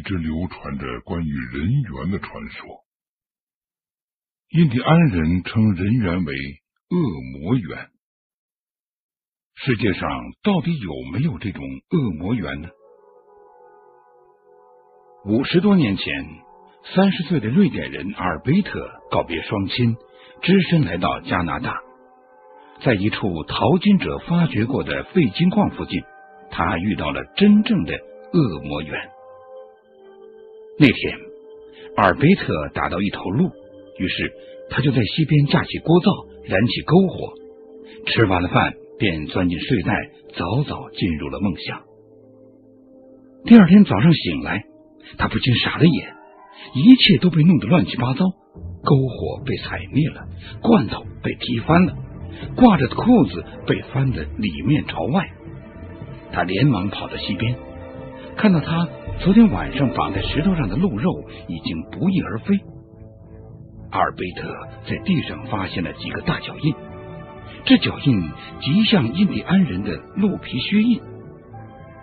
一直流传着关于人猿的传说。印第安人称人猿为恶魔猿。世界上到底有没有这种恶魔猿呢？五十多年前，三十岁的瑞典人阿尔贝特告别双亲，只身来到加拿大。在一处淘金者发掘过的废金矿附近，他遇到了真正的恶魔猿。那天，阿尔贝特打到一头鹿，于是他就在溪边架起锅灶，燃起篝火，吃完了饭便钻进睡袋，早早进入了梦乡。第二天早上醒来，他不禁傻了眼，一切都被弄得乱七八糟，篝火被踩灭了，罐头被踢翻了。挂着的裤子被翻得里面朝外，他连忙跑到溪边，看到他昨天晚上绑在石头上的鹿肉已经不翼而飞。阿尔贝特在地上发现了几个大脚印，这脚印极像印第安人的鹿皮靴印，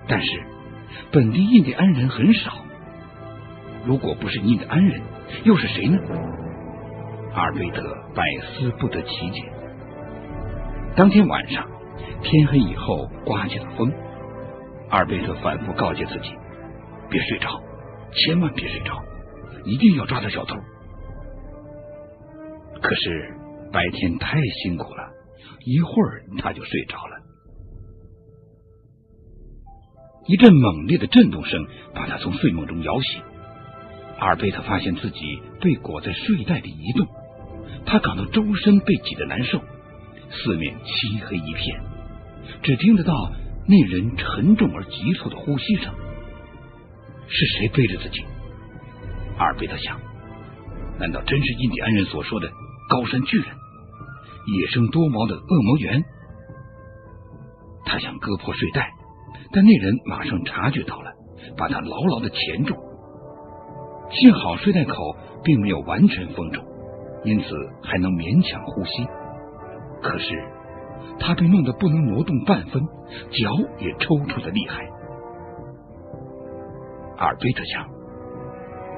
但是本地印第安人很少。如果不是印第安人，又是谁呢？阿尔贝特百思不得其解。当天晚上，天黑以后刮起了风。阿尔贝特反复告诫自己：别睡着，千万别睡着，一定要抓到小偷。可是白天太辛苦了，一会儿他就睡着了。一阵猛烈的震动声把他从睡梦中摇醒。阿尔贝特发现自己被裹在睡袋里移动，他感到周身被挤得难受。四面漆黑一片，只听得到那人沉重而急促的呼吸声。是谁背着自己？阿尔贝特想，难道真是印第安人所说的高山巨人、野生多毛的恶魔猿？他想割破睡袋，但那人马上察觉到了，把他牢牢的钳住。幸好睡袋口并没有完全封住，因此还能勉强呼吸。可是，他被弄得不能挪动半分，脚也抽搐的厉害。阿尔贝特想，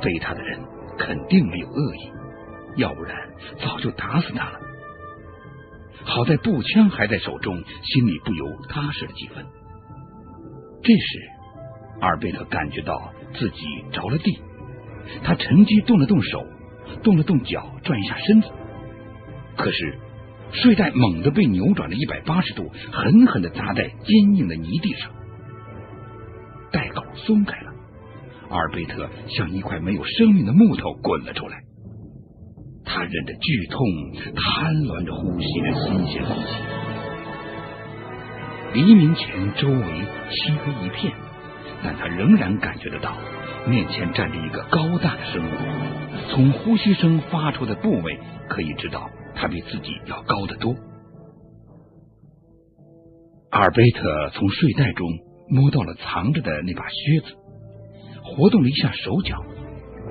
背他的人肯定没有恶意，要不然早就打死他了。好在步枪还在手中，心里不由踏实了几分。这时，阿尔贝特感觉到自己着了地，他趁机动了动手，动了动脚，转一下身子。可是。睡袋猛地被扭转了一百八十度，狠狠的砸在坚硬的泥地上，袋口松开了，阿尔贝特像一块没有生命的木头滚了出来。他忍着剧痛，贪婪着呼吸着新鲜空气。黎明前，周围漆黑一片，但他仍然感觉得到面前站着一个高大的生物。从呼吸声发出的部位可以知道。他比自己要高得多。阿尔贝特从睡袋中摸到了藏着的那把靴子，活动了一下手脚，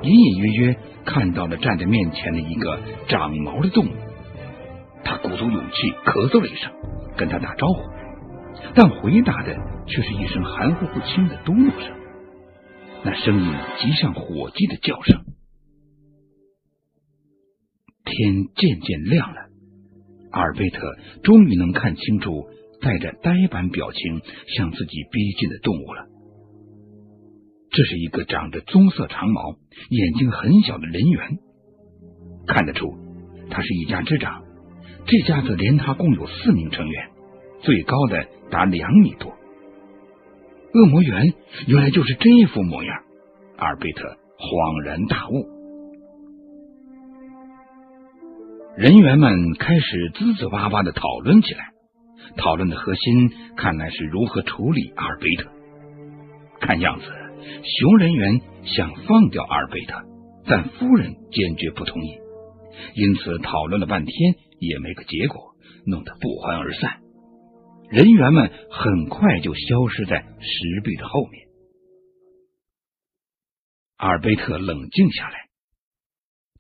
隐隐约约看到了站在面前的一个长毛的动物。他鼓足勇气咳嗽了一声，跟他打招呼，但回答的却是一声含糊不清的嘟囔声，那声音极像火鸡的叫声。天渐渐亮了，阿尔贝特终于能看清楚带着呆板表情向自己逼近的动物了。这是一个长着棕色长毛、眼睛很小的人猿，看得出他是一家之长。这家子连他共有四名成员，最高的达两米多。恶魔猿原来就是这副模样，阿尔贝特恍然大悟。人员们开始滋滋哇哇的讨论起来，讨论的核心看来是如何处理阿尔贝特。看样子，熊人员想放掉阿尔贝特，但夫人坚决不同意，因此讨论了半天也没个结果，弄得不欢而散。人员们很快就消失在石壁的后面。阿尔贝特冷静下来。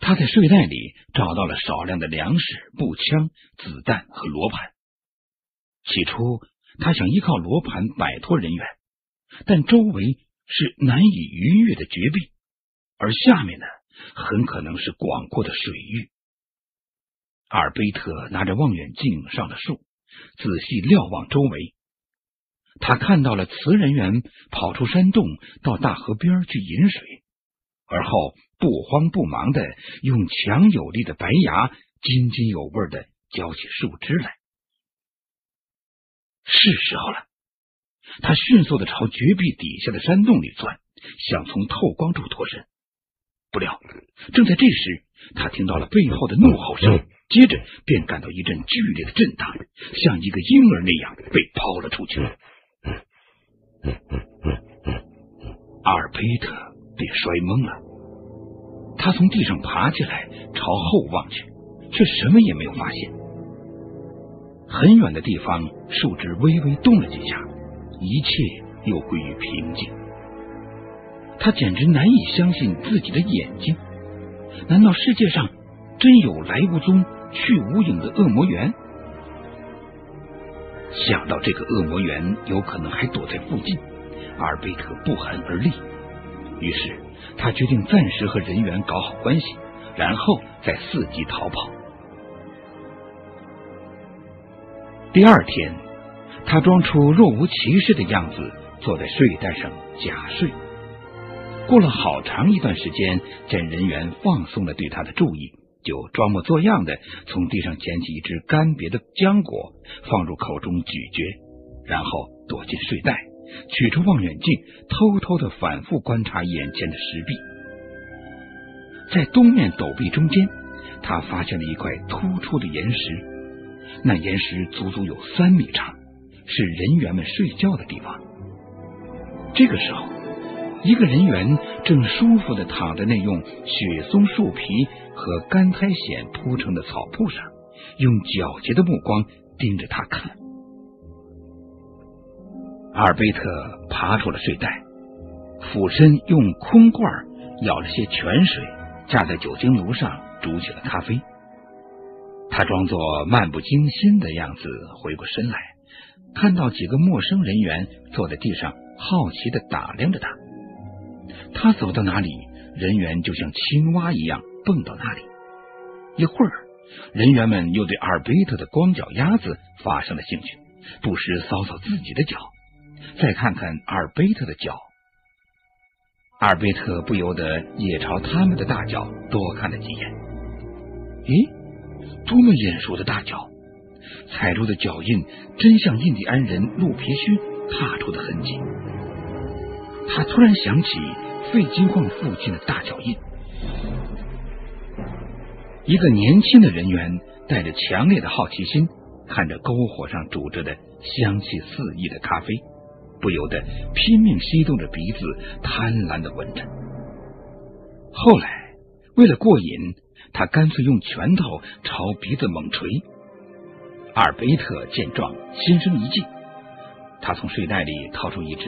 他在睡袋里找到了少量的粮食、步枪、子弹和罗盘。起初，他想依靠罗盘摆脱人员，但周围是难以逾越的绝壁，而下面呢，很可能是广阔的水域。阿尔贝特拿着望远镜上了树，仔细瞭望周围。他看到了雌人员跑出山洞，到大河边去饮水，而后不慌不忙的用强有力的白牙津津有味的嚼起树枝来。是时候了，他迅速的朝绝壁底下的山洞里钻，想从透光处脱身。不料，正在这时，他听到了背后的怒吼声，接着便感到一阵剧烈的震荡，像一个婴儿那样被抛了出去。阿尔贝特被摔懵了，他从地上爬起来，朝后望去，却什么也没有发现。很远的地方，树枝微微动了几下，一切又归于平静。他简直难以相信自己的眼睛，难道世界上真有来无踪、去无影的恶魔猿？想到这个恶魔猿有可能还躲在附近，阿尔贝特不寒而栗。于是他决定暂时和人员搞好关系，然后再伺机逃跑。第二天，他装出若无其事的样子，坐在睡袋上假睡。过了好长一段时间，见人员放松了对他的注意。就装模作样的从地上捡起一只干瘪的浆果，放入口中咀嚼，然后躲进睡袋，取出望远镜，偷偷的反复观察眼前的石壁。在东面陡壁中间，他发现了一块突出的岩石，那岩石足足有三米长，是人员们睡觉的地方。这个时候。一个人员正舒服的躺在那用雪松树皮和干苔藓铺成的草铺上，用皎洁的目光盯着他看。阿尔贝特爬出了睡袋，俯身用空罐舀了些泉水，架在酒精炉上煮起了咖啡。他装作漫不经心的样子回过身来，看到几个陌生人员坐在地上，好奇的打量着他。他走到哪里，人员就像青蛙一样蹦到哪里。一会儿，人员们又对阿尔贝特的光脚丫子发生了兴趣，不时搔搔自己的脚，再看看阿尔贝特的脚。阿尔贝特不由得也朝他们的大脚多看了几眼。咦，多么眼熟的大脚！踩住的脚印真像印第安人鹿皮靴踏出的痕迹。他突然想起。废金矿附近的大脚印，一个年轻的人员带着强烈的好奇心，看着篝火上煮着的香气四溢的咖啡，不由得拼命吸动着鼻子，贪婪的闻着。后来，为了过瘾，他干脆用拳头朝鼻子猛捶。阿尔贝特见状，心生一计，他从睡袋里掏出一只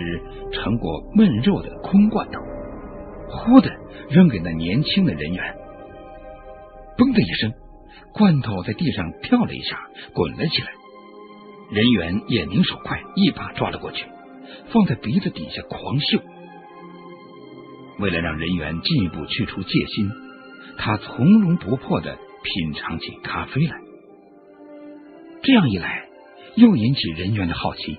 盛过焖肉的空罐头。忽的扔给那年轻的人员，嘣的一声，罐头在地上跳了一下，滚了起来。人员眼明手快，一把抓了过去，放在鼻子底下狂嗅。为了让人员进一步去除戒心，他从容不迫的品尝起咖啡来。这样一来，又引起人员的好奇，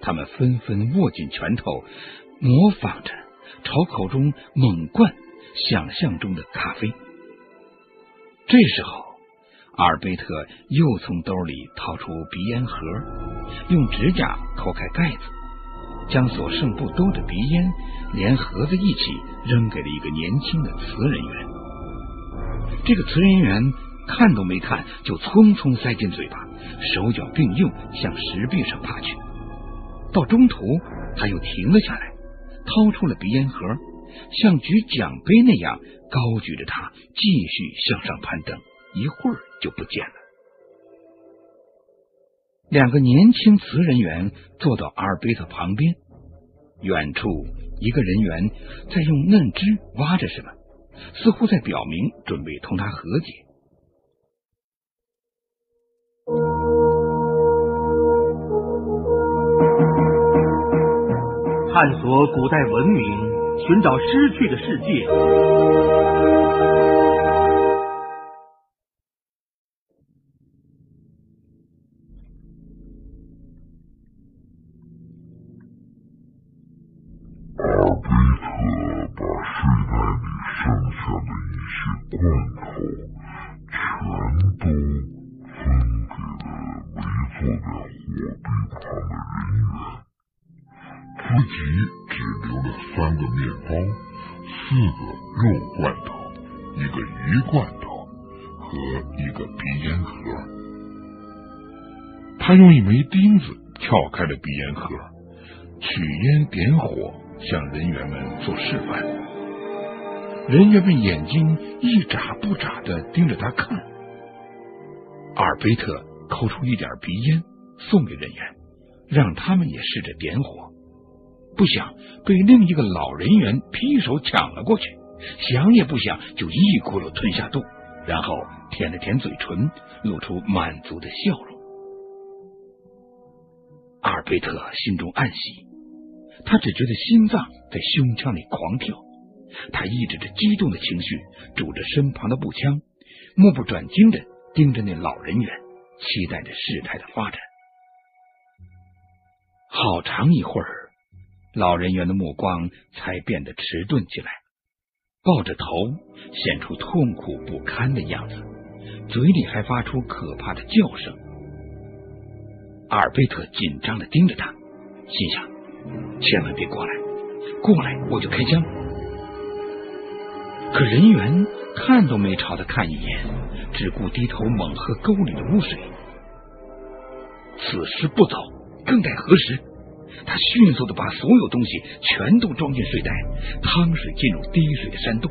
他们纷纷握紧拳头，模仿着。朝口中猛灌想象中的咖啡。这时候，阿尔贝特又从兜里掏出鼻烟盒，用指甲抠开盖子，将所剩不多的鼻烟连盒子一起扔给了一个年轻的瓷人员。这个瓷人员看都没看，就匆匆塞进嘴巴，手脚并用向石壁上爬去。到中途，他又停了下来。掏出了鼻烟盒，像举奖杯那样高举着它，继续向上攀登。一会儿就不见了。两个年轻瓷人员坐到阿尔贝特旁边，远处一个人员在用嫩枝挖着什么，似乎在表明准备同他和解。探索古代文明，寻找失去的世界。罐头，全都分给了运送着火冰旁的人员，自己只留了三个面包，四个肉罐头，一个鱼罐头和一个鼻烟盒。他用一枚钉子撬开了鼻烟盒，取烟点火，向人员们做示范。人员们眼睛一眨不眨的盯着他看。阿尔贝特抠出一点鼻烟送给人员，让他们也试着点火。不想被另一个老人员劈手抢了过去，想也不想就一咕噜吞下肚，然后舔了舔嘴唇，露出满足的笑容。阿尔贝特心中暗喜，他只觉得心脏在胸腔里狂跳。他抑制着激动的情绪，拄着身旁的步枪，目不转睛的盯着那老人员，期待着事态的发展。好长一会儿，老人员的目光才变得迟钝起来，抱着头，显出痛苦不堪的样子，嘴里还发出可怕的叫声。阿尔贝特紧张的盯着他，心想：千万别过来，过来我就开枪。可人猿看都没朝他看一眼，只顾低头猛喝沟里的污水。此时不走，更待何时？他迅速的把所有东西全都装进睡袋，汤水进入滴水的山洞，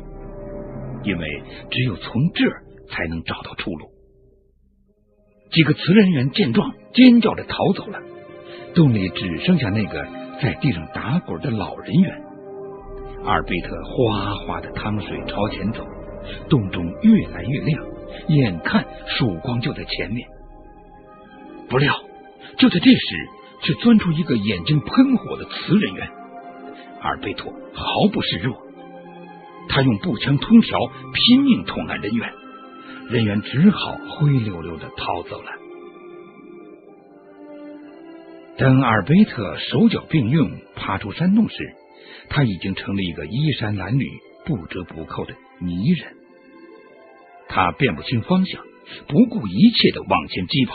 因为只有从这儿才能找到出路。几个瓷人员见状，尖叫着逃走了。洞里只剩下那个在地上打滚的老人猿。阿尔贝特哗哗的汤水朝前走，洞中越来越亮，眼看曙光就在前面。不料，就在这时，却钻出一个眼睛喷火的瓷人员。阿尔贝特毫不示弱，他用步枪通条拼命捅那人员。人员只好灰溜溜的逃走了。等阿尔贝特手脚并用爬出山洞时，他已经成了一个衣衫褴褛、不折不扣的泥人。他辨不清方向，不顾一切的往前疾跑。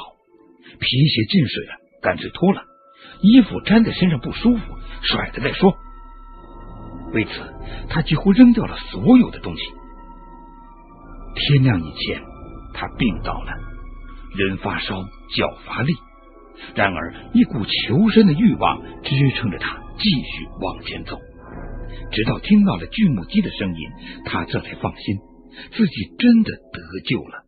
皮鞋进水了，干脆脱了；衣服粘在身上不舒服，甩了再说。为此，他几乎扔掉了所有的东西。天亮以前，他病倒了，人发烧，脚乏力。然而，一股求生的欲望支撑着他继续往前走，直到听到了锯木机的声音，他这才放心，自己真的得救了。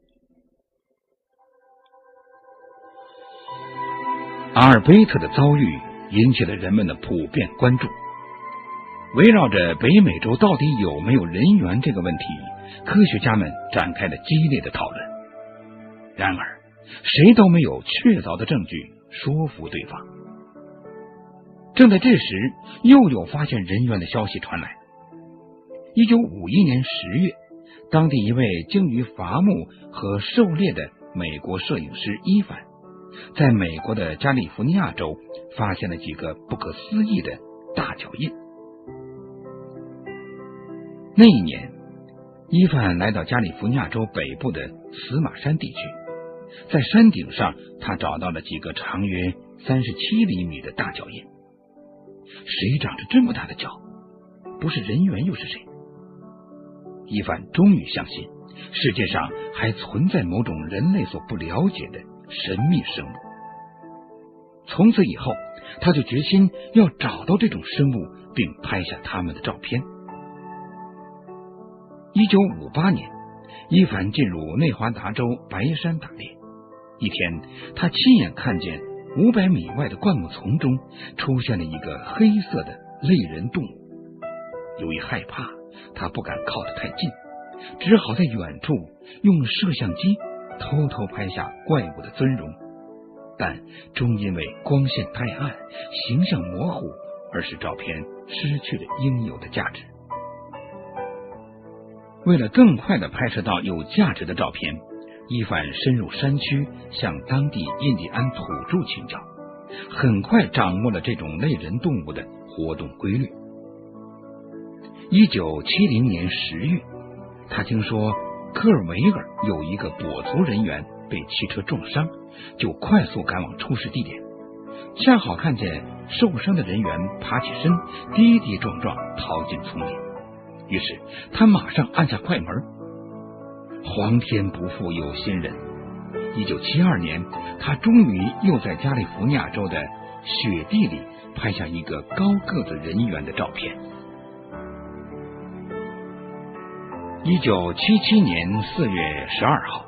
阿尔贝特的遭遇引起了人们的普遍关注，围绕着北美洲到底有没有人猿这个问题。科学家们展开了激烈的讨论，然而谁都没有确凿的证据说服对方。正在这时，又有发现人员的消息传来。一九五一年十月，当地一位精于伐木和狩猎的美国摄影师伊凡，在美国的加利福尼亚州发现了几个不可思议的大脚印。那一年。伊凡来到加利福尼亚州北部的死马山地区，在山顶上，他找到了几个长约三十七厘米的大脚印。谁长着这么大的脚？不是人猿又是谁？伊凡终于相信，世界上还存在某种人类所不了解的神秘生物。从此以后，他就决心要找到这种生物，并拍下他们的照片。一九五八年，伊凡进入内华达州白山打猎。一天，他亲眼看见五百米外的灌木丛中出现了一个黑色的类人动物。由于害怕，他不敢靠得太近，只好在远处用摄像机偷偷拍下怪物的尊容。但终因为光线太暗、形象模糊，而使照片失去了应有的价值。为了更快的拍摄到有价值的照片，伊凡深入山区，向当地印第安土著请教，很快掌握了这种类人动物的活动规律。一九七零年十月，他听说科尔维尔有一个跛足人员被汽车撞伤，就快速赶往出事地点，恰好看见受伤的人员爬起身，跌跌撞撞逃进丛林。于是他马上按下快门。皇天不负有心人，一九七二年，他终于又在加利福尼亚州的雪地里拍下一个高个子人员的照片。一九七七年四月十二号，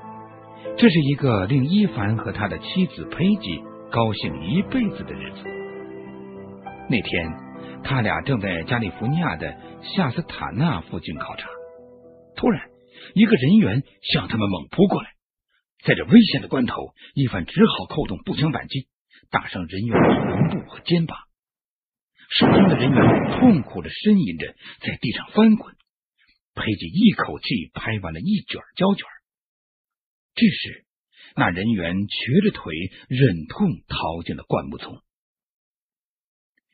这是一个令伊凡和他的妻子佩吉高兴一辈子的日子。那天。他俩正在加利福尼亚的夏斯塔纳附近考察，突然，一个人员向他们猛扑过来。在这危险的关头，伊凡只好扣动步枪扳机，打伤人员的臀部和肩膀。受伤的人员痛苦的呻吟着，在地上翻滚。佩吉一口气拍完了一卷胶卷。这时，那人员瘸着腿，忍痛逃进了灌木丛。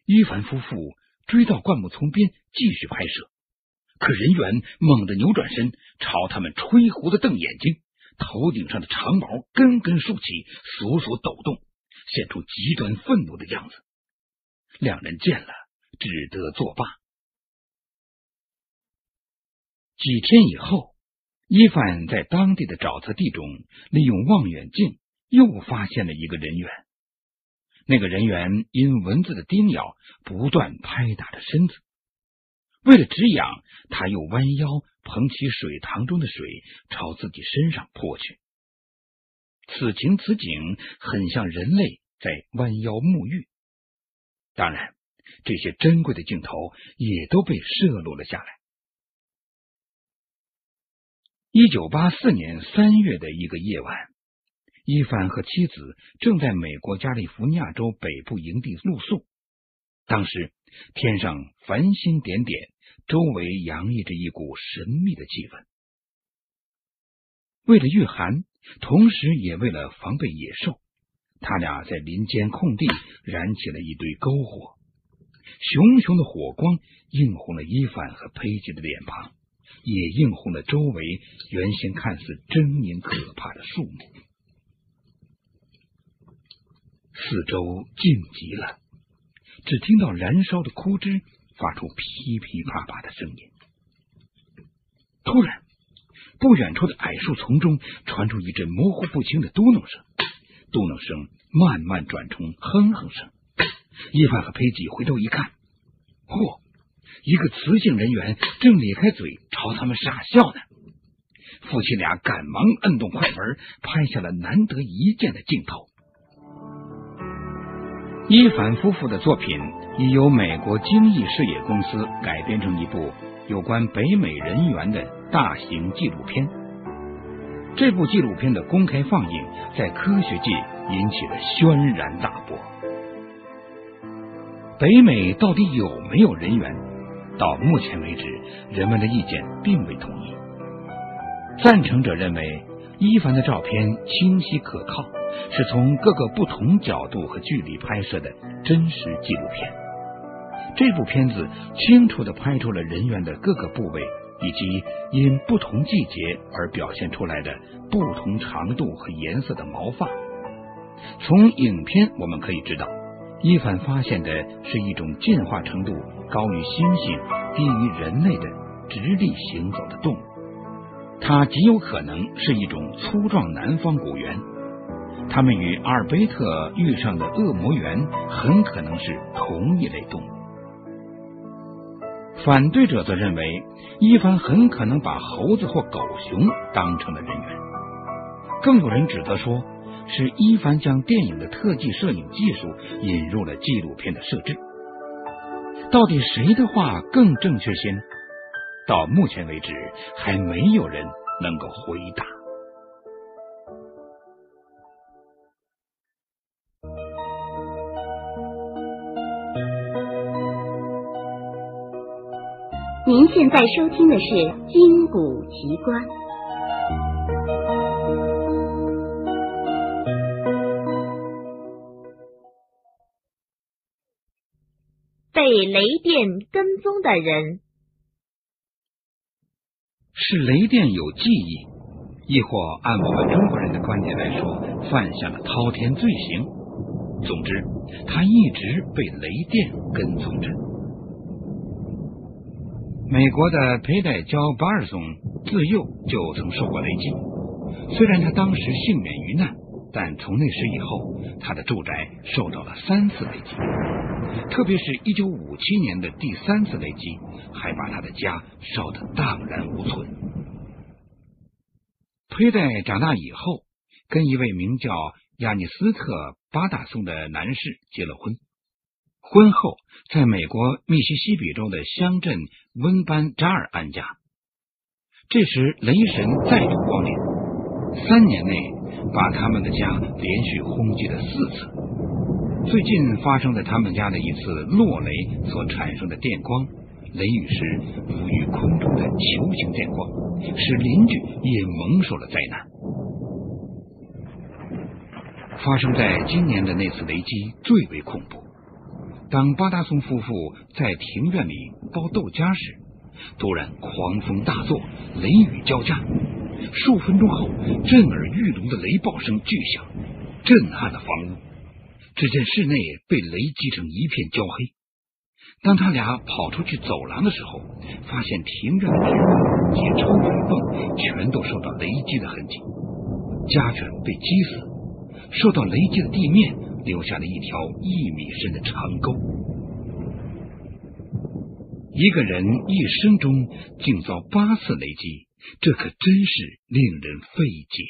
伊凡夫妇追到灌木丛边，继续拍摄。可人猿猛地扭转身，朝他们吹胡子瞪眼睛，头顶上的长毛根根竖起，索索抖动，现出极端愤怒的样子。两人见了，只得作罢。几天以后，伊凡在当地的沼泽地中，利用望远镜又发现了一个人猿。那个人猿因蚊子的叮咬，不断拍打着身子。为了止痒，他又弯腰捧起水塘中的水，朝自己身上泼去。此情此景，很像人类在弯腰沐浴。当然，这些珍贵的镜头也都被摄录了下来。一九八四年三月的一个夜晚。伊凡和妻子正在美国加利福尼亚州北部营地露宿，当时天上繁星点点，周围洋溢着一股神秘的气氛。为了御寒，同时也为了防备野兽，他俩在林间空地燃起了一堆篝火，熊熊的火光映红了伊凡和佩吉的脸庞，也映红了周围原先看似狰狞可怕的树木。四周静极了，只听到燃烧的枯枝发出噼噼啪啪的声音。突然，不远处的矮树丛中传出一阵模糊不清的嘟哝声，嘟哝声慢慢转成哼哼声。伊凡和佩吉回头一看，嚯，一个雌性人猿正咧开嘴朝他们傻笑呢。夫妻俩赶忙摁动快门，拍下了难得一见的镜头。伊凡夫妇的作品已由美国精益事业公司改编成一部有关北美人猿的大型纪录片。这部纪录片的公开放映在科学界引起了轩然大波。北美到底有没有人猿？到目前为止，人们的意见并未统一。赞成者认为，伊凡的照片清晰可靠。是从各个不同角度和距离拍摄的真实纪录片。这部片子清楚的拍出了人猿的各个部位，以及因不同季节而表现出来的不同长度和颜色的毛发。从影片我们可以知道，伊凡发现的是一种进化程度高于猩猩、低于人类的直立行走的动物，它极有可能是一种粗壮南方古猿。它们与阿尔卑特遇上的恶魔猿很可能是同一类动物。反对者则认为，伊凡很可能把猴子或狗熊当成了人猿。更有人指责说，是伊凡将电影的特技摄影技术引入了纪录片的设置。到底谁的话更正确些呢？到目前为止还没有人能够回答。您现在收听的是金谷奇观。被雷电跟踪的人是雷电有记忆，亦或按我们中国人的观点来说，犯下了滔天罪行。总之，他一直被雷电跟踪着。美国的佩戴焦巴尔松自幼就曾受过雷击，虽然他当时幸免于难，但从那时以后，他的住宅受到了三次雷击，特别是一九五七年的第三次雷击，还把他的家烧得荡然无存。佩戴长大以后，跟一位名叫亚尼斯特·巴达松的男士结了婚。婚后，在美国密西西比州的乡镇温班扎尔安家。这时，雷神再度光临，三年内把他们的家连续轰击了四次。最近发生在他们家的一次落雷所产生的电光，雷雨时浮于空中的球形电光，使邻居也蒙受了灾难。发生在今年的那次雷击最为恐怖。当巴达松夫妇在庭院里包豆荚时，突然狂风大作，雷雨交加。数分钟后，震耳欲聋的雷暴声巨响，震撼了房屋。只见室内被雷击成一片焦黑。当他俩跑出去走廊的时候，发现庭院的铁门及抽水泵全都受到雷击的痕迹，家犬被击死，受到雷击的地面。留下了一条一米深的长沟。一个人一生中竟遭八次雷击，这可真是令人费解。